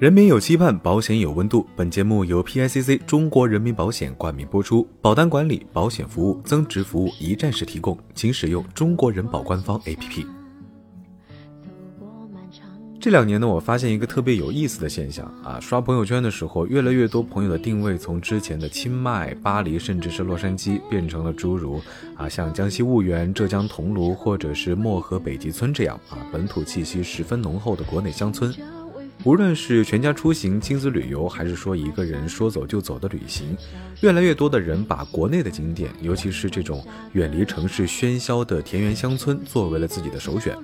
人民有期盼，保险有温度。本节目由 PICC 中国人民保险冠名播出，保单管理、保险服务、增值服务一站式提供，请使用中国人保官方 APP。这两年呢，我发现一个特别有意思的现象啊，刷朋友圈的时候，越来越多朋友的定位从之前的清迈、巴黎，甚至是洛杉矶，变成了诸如啊像江西婺源、浙江桐庐，或者是漠河北极村这样啊本土气息十分浓厚的国内乡村。无论是全家出行、亲子旅游，还是说一个人说走就走的旅行，越来越多的人把国内的景点，尤其是这种远离城市喧嚣的田园乡村，作为了自己的首选。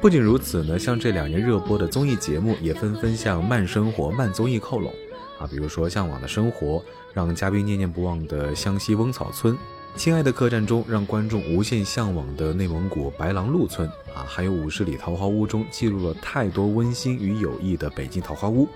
不仅如此呢，像这两年热播的综艺节目，也纷纷向慢生活、慢综艺靠拢啊，比如说《向往的生活》，让嘉宾念念不忘的湘西翁草村。亲爱的客栈中，让观众无限向往的内蒙古白狼路村啊，还有五十里桃花坞中记录了太多温馨与友谊的北京桃花坞。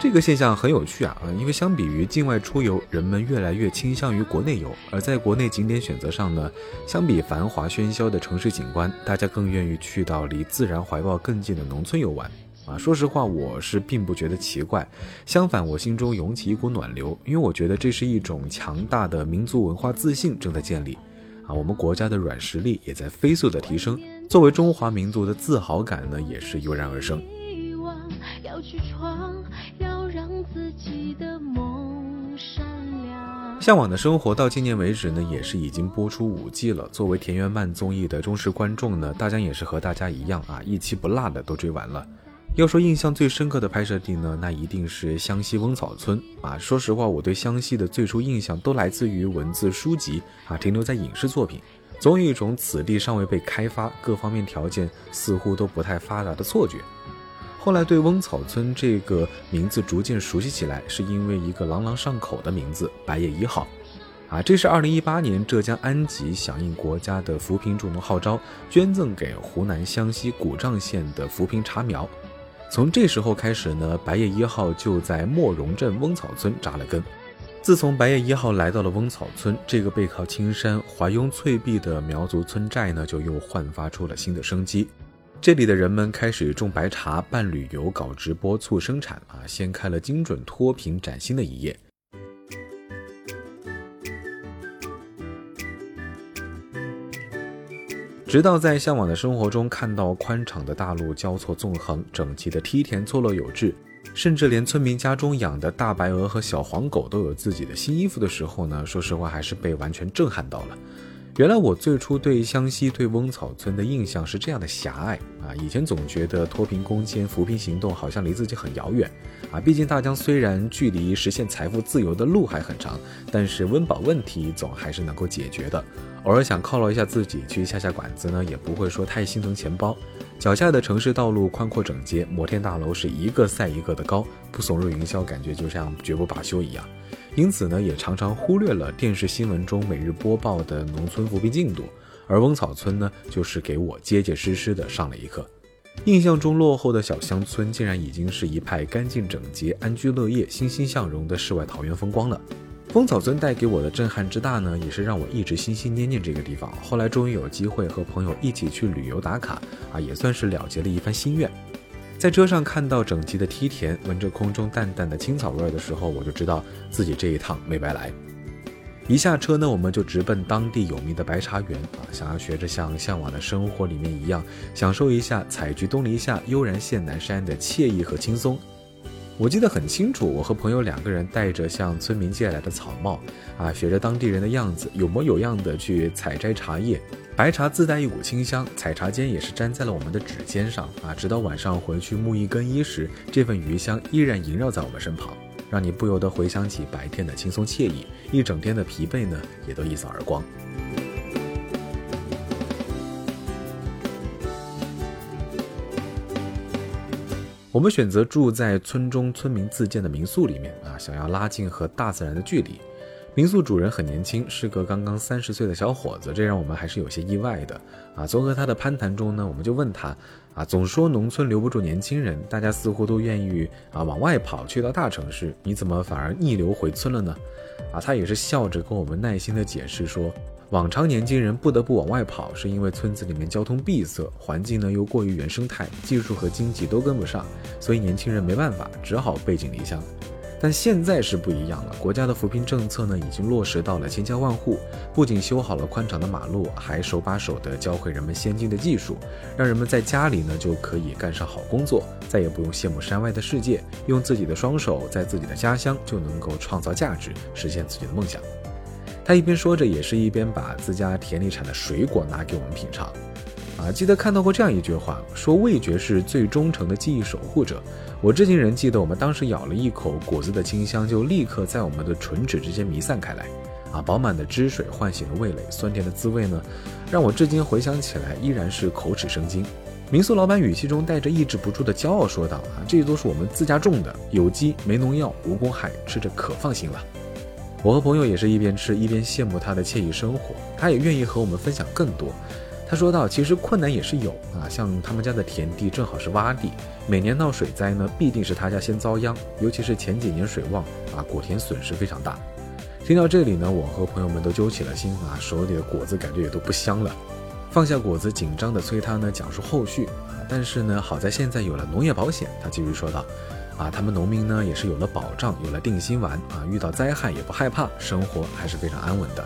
这个现象很有趣啊，因为相比于境外出游，人们越来越倾向于国内游，而在国内景点选择上呢，相比繁华喧嚣的城市景观，大家更愿意去到离自然怀抱更近的农村游玩。啊，说实话，我是并不觉得奇怪，相反，我心中涌起一股暖流，因为我觉得这是一种强大的民族文化自信正在建立，啊，我们国家的软实力也在飞速的提升，作为中华民族的自豪感呢，也是油然而生。向往的生活到今年为止呢，也是已经播出五季了。作为田园慢综艺的忠实观众呢，大家也是和大家一样啊，一期不落的都追完了。要说印象最深刻的拍摄地呢，那一定是湘西翁草村啊。说实话，我对湘西的最初印象都来自于文字书籍啊，停留在影视作品，总有一种此地尚未被开发，各方面条件似乎都不太发达的错觉。后来对翁草村这个名字逐渐熟悉起来，是因为一个朗朗上口的名字——白叶一号。啊，这是二零一八年浙江安吉响应国家的扶贫助农号召，捐赠给湖南湘西古丈县的扶贫茶苗。从这时候开始呢，白叶一号就在莫荣镇翁草村扎了根。自从白叶一号来到了翁草村，这个背靠青山、怀拥翠碧的苗族村寨呢，就又焕发出了新的生机。这里的人们开始种白茶、办旅游、搞直播促生产啊，掀开了精准脱贫崭新的一页。直到在向往的生活中看到宽敞的大路交错纵横，整齐的梯田错落有致，甚至连村民家中养的大白鹅和小黄狗都有自己的新衣服的时候呢，说实话还是被完全震撼到了。原来我最初对湘西、对翁草村的印象是这样的狭隘啊！以前总觉得脱贫攻坚、扶贫行动好像离自己很遥远啊。毕竟大江虽然距离实现财富自由的路还很长，但是温饱问题总还是能够解决的。偶尔想犒劳一下自己，去下下馆子呢，也不会说太心疼钱包。脚下的城市道路宽阔整洁，摩天大楼是一个赛一个的高，不耸入云霄，感觉就像绝不罢休一样。因此呢，也常常忽略了电视新闻中每日播报的农村扶贫进度，而翁草村呢，就是给我结结实实的上了一课。印象中落后的小乡村，竟然已经是一派干净整洁、安居乐业、欣欣向荣的世外桃源风光了。翁草村带给我的震撼之大呢，也是让我一直心心念念这个地方。后来终于有机会和朋友一起去旅游打卡，啊，也算是了结了一番心愿。在车上看到整齐的梯田，闻着空中淡淡的青草味的时候，我就知道自己这一趟没白来。一下车呢，我们就直奔当地有名的白茶园啊，想要学着像《向往的生活》里面一样，享受一下采菊东篱下，悠然见南山的惬意和轻松。我记得很清楚，我和朋友两个人戴着向村民借来的草帽，啊，学着当地人的样子，有模有样的去采摘茶叶。白茶自带一股清香，采茶间也是粘在了我们的指尖上啊！直到晚上回去沐浴更衣时，这份余香依然萦绕在我们身旁，让你不由得回想起白天的轻松惬意，一整天的疲惫呢也都一扫而光。我们选择住在村中村民自建的民宿里面啊，想要拉近和大自然的距离。民宿主人很年轻，是个刚刚三十岁的小伙子，这让我们还是有些意外的啊。从和他的攀谈中呢，我们就问他啊，总说农村留不住年轻人，大家似乎都愿意啊往外跑，去到大城市，你怎么反而逆流回村了呢？啊，他也是笑着跟我们耐心的解释说，往常年轻人不得不往外跑，是因为村子里面交通闭塞，环境呢又过于原生态，技术和经济都跟不上，所以年轻人没办法，只好背井离乡。但现在是不一样了，国家的扶贫政策呢已经落实到了千家万户，不仅修好了宽敞的马路，还手把手的教会人们先进的技术，让人们在家里呢就可以干上好工作，再也不用羡慕山外的世界，用自己的双手在自己的家乡就能够创造价值，实现自己的梦想。他一边说着，也是一边把自家田里产的水果拿给我们品尝。啊，记得看到过这样一句话，说味觉是最忠诚的记忆守护者。我至今仍记得，我们当时咬了一口果子的清香，就立刻在我们的唇齿之间弥散开来。啊，饱满的汁水唤醒了味蕾，酸甜的滋味呢，让我至今回想起来依然是口齿生津。民宿老板语气中带着抑制不住的骄傲说道：“啊，这些都是我们自家种的，有机、没农药、无公害，吃着可放心了。”我和朋友也是一边吃一边羡慕他的惬意生活，他也愿意和我们分享更多。他说道：“其实困难也是有啊，像他们家的田地正好是洼地，每年闹水灾呢，必定是他家先遭殃。尤其是前几年水旺啊，果田损失非常大。”听到这里呢，我和朋友们都揪起了心啊，手里的果子感觉也都不香了。放下果子，紧张的催他呢讲述后续啊。但是呢，好在现在有了农业保险，他继续说道。啊，他们农民呢也是有了保障，有了定心丸啊，遇到灾害也不害怕，生活还是非常安稳的。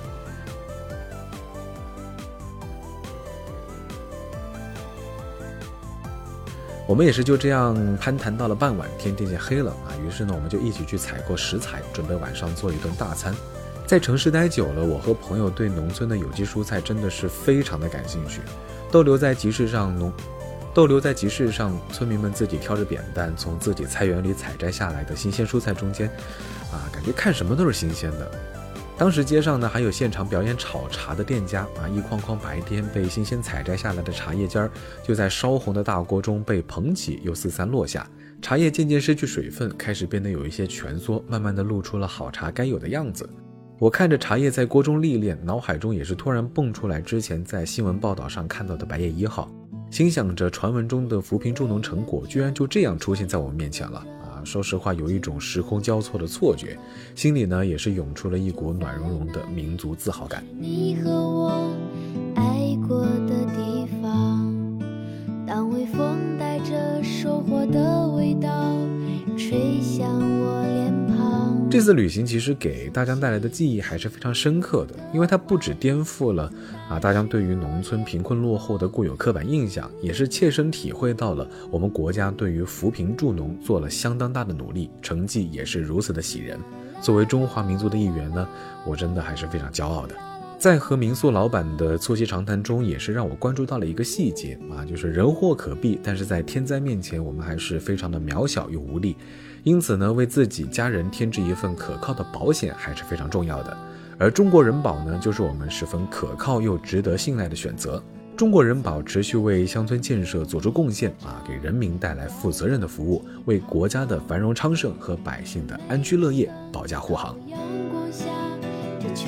我们也是就这样攀谈到了傍晚，天渐渐黑了啊，于是呢，我们就一起去采购食材，准备晚上做一顿大餐。在城市待久了，我和朋友对农村的有机蔬菜真的是非常的感兴趣，逗留在集市上农。逗留在集市上，村民们自己挑着扁担，从自己菜园里采摘下来的新鲜蔬菜中间，啊，感觉看什么都是新鲜的。当时街上呢，还有现场表演炒茶的店家，啊，一筐筐白天被新鲜采摘下来的茶叶尖儿，就在烧红的大锅中被捧起，又四散落下。茶叶渐渐失去水分，开始变得有一些蜷缩，慢慢的露出了好茶该有的样子。我看着茶叶在锅中历练，脑海中也是突然蹦出来之前在新闻报道上看到的白叶一号。心想着传闻中的扶贫助农成果，居然就这样出现在我们面前了啊！说实话，有一种时空交错的错觉，心里呢也是涌出了一股暖融融的民族自豪感。你和我这次旅行其实给大江带来的记忆还是非常深刻的，因为它不止颠覆了啊大江对于农村贫困落后的固有刻板印象，也是切身体会到了我们国家对于扶贫助农做了相当大的努力，成绩也是如此的喜人。作为中华民族的一员呢，我真的还是非常骄傲的。在和民宿老板的促膝长谈中，也是让我关注到了一个细节啊，就是人祸可避，但是在天灾面前，我们还是非常的渺小又无力。因此呢，为自己家人添置一份可靠的保险还是非常重要的。而中国人保呢，就是我们十分可靠又值得信赖的选择。中国人保持续为乡村建设做出贡献啊，给人民带来负责任的服务，为国家的繁荣昌盛和百姓的安居乐业保驾护航。阳光下的秋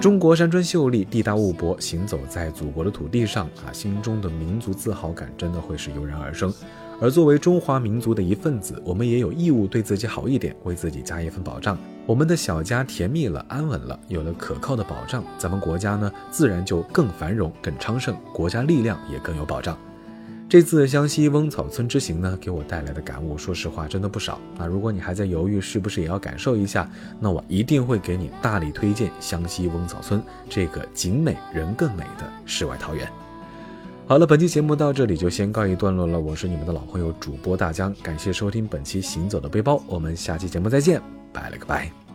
中国山川秀丽，地大物博，行走在祖国的土地上啊，心中的民族自豪感真的会是油然而生。而作为中华民族的一份子，我们也有义务对自己好一点，为自己加一份保障。我们的小家甜蜜了，安稳了，有了可靠的保障，咱们国家呢，自然就更繁荣、更昌盛，国家力量也更有保障。这次湘西翁草村之行呢，给我带来的感悟，说实话真的不少。那如果你还在犹豫是不是也要感受一下，那我一定会给你大力推荐湘西翁草村这个景美人更美的世外桃源。好了，本期节目到这里就先告一段落了。我是你们的老朋友主播大江，感谢收听本期行走的背包，我们下期节目再见，拜了个拜。